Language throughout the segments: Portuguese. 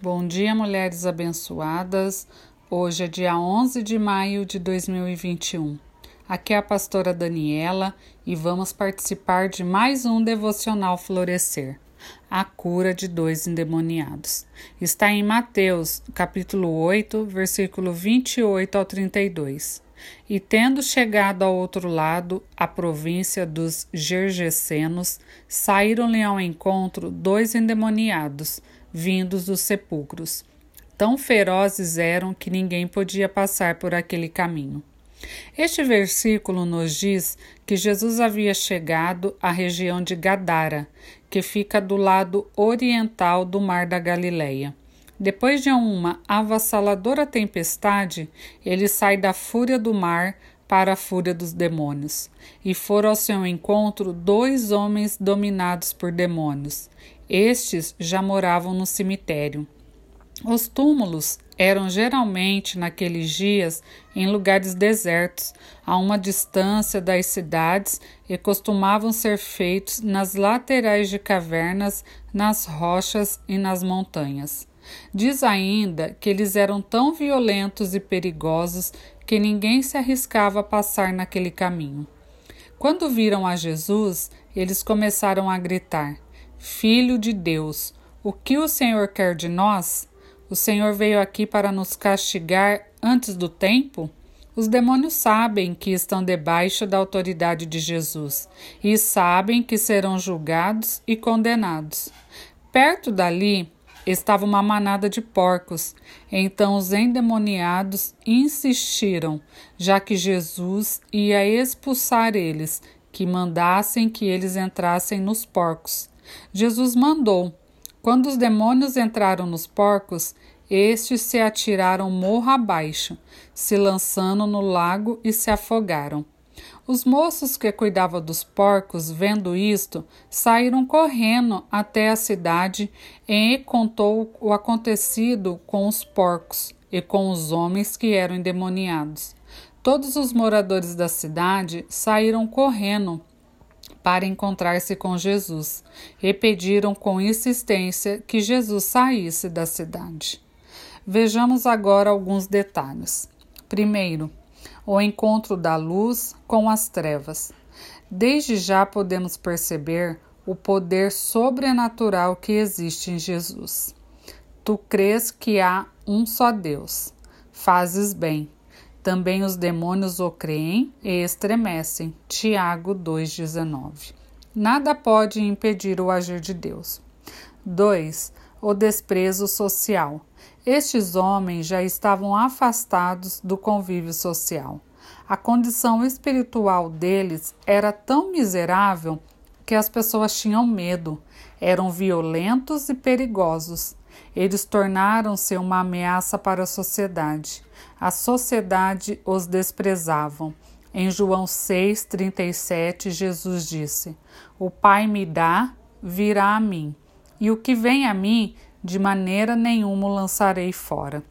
Bom dia, mulheres abençoadas. Hoje é dia 11 de maio de 2021. Aqui é a pastora Daniela e vamos participar de mais um devocional Florescer. A cura de dois endemoniados. Está em Mateus, capítulo 8, versículo 28 ao 32. E tendo chegado ao outro lado, a província dos Gergesenos, saíram-lhe ao encontro dois endemoniados, vindos dos sepulcros. Tão ferozes eram que ninguém podia passar por aquele caminho. Este versículo nos diz que Jesus havia chegado à região de Gadara, que fica do lado oriental do Mar da Galileia. Depois de uma avassaladora tempestade, ele sai da fúria do mar para a fúria dos demônios. E foram ao seu encontro dois homens dominados por demônios. Estes já moravam no cemitério. Os túmulos eram geralmente, naqueles dias, em lugares desertos, a uma distância das cidades e costumavam ser feitos nas laterais de cavernas, nas rochas e nas montanhas. Diz ainda que eles eram tão violentos e perigosos que ninguém se arriscava a passar naquele caminho. Quando viram a Jesus, eles começaram a gritar: Filho de Deus, o que o Senhor quer de nós? O Senhor veio aqui para nos castigar antes do tempo? Os demônios sabem que estão debaixo da autoridade de Jesus e sabem que serão julgados e condenados. Perto dali estava uma manada de porcos. Então os endemoniados insistiram, já que Jesus ia expulsar eles, que mandassem que eles entrassem nos porcos. Jesus mandou. Quando os demônios entraram nos porcos, estes se atiraram morro abaixo, se lançando no lago e se afogaram. Os moços que cuidavam dos porcos, vendo isto, saíram correndo até a cidade e contou o acontecido com os porcos e com os homens que eram endemoniados. Todos os moradores da cidade saíram correndo para encontrar-se com Jesus e pediram com insistência que Jesus saísse da cidade. Vejamos agora alguns detalhes. Primeiro, o encontro da luz com as trevas. Desde já podemos perceber o poder sobrenatural que existe em Jesus. Tu crês que há um só Deus. Fazes bem. Também os demônios o creem e estremecem. Tiago 2,19. Nada pode impedir o agir de Deus. 2. O desprezo social. Estes homens já estavam afastados do convívio social. A condição espiritual deles era tão miserável que as pessoas tinham medo, eram violentos e perigosos. Eles tornaram-se uma ameaça para a sociedade. A sociedade os desprezavam. Em João 6,37, Jesus disse: O Pai me dá, virá a mim, e o que vem a mim, de maneira nenhuma o lançarei fora.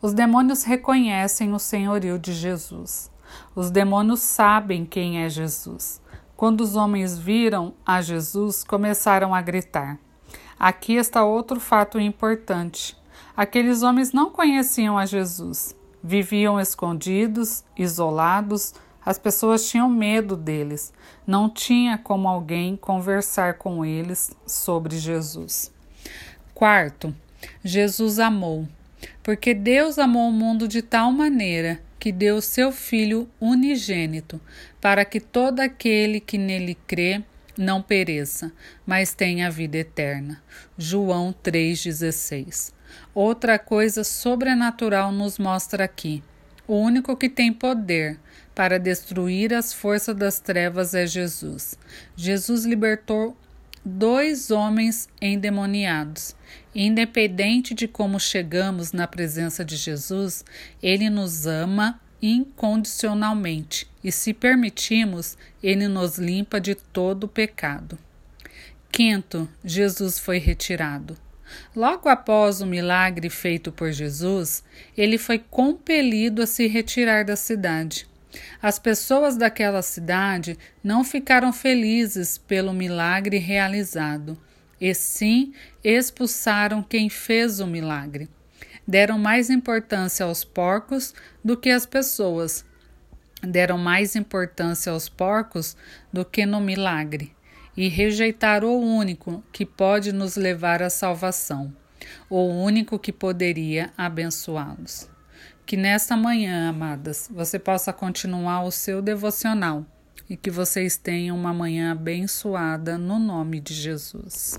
Os demônios reconhecem o senhorio de Jesus. Os demônios sabem quem é Jesus. Quando os homens viram a Jesus, começaram a gritar. Aqui está outro fato importante. Aqueles homens não conheciam a Jesus. Viviam escondidos, isolados, as pessoas tinham medo deles. Não tinha como alguém conversar com eles sobre Jesus. Quarto, Jesus amou. Porque Deus amou o mundo de tal maneira que deu seu Filho unigênito, para que todo aquele que nele crê não pereça, mas tenha vida eterna. João 3,16. Outra coisa sobrenatural nos mostra aqui. O único que tem poder para destruir as forças das trevas é Jesus. Jesus libertou dois homens endemoniados. Independente de como chegamos na presença de Jesus, ele nos ama incondicionalmente e, se permitimos, ele nos limpa de todo o pecado. Quinto, Jesus foi retirado. Logo após o milagre feito por Jesus, ele foi compelido a se retirar da cidade. As pessoas daquela cidade não ficaram felizes pelo milagre realizado. e sim expulsaram quem fez o milagre. Deram mais importância aos porcos do que às pessoas. Deram mais importância aos porcos do que no milagre e rejeitaram o único que pode nos levar à salvação, o único que poderia abençoá-los. Que nesta manhã, amadas, você possa continuar o seu devocional e que vocês tenham uma manhã abençoada no nome de Jesus.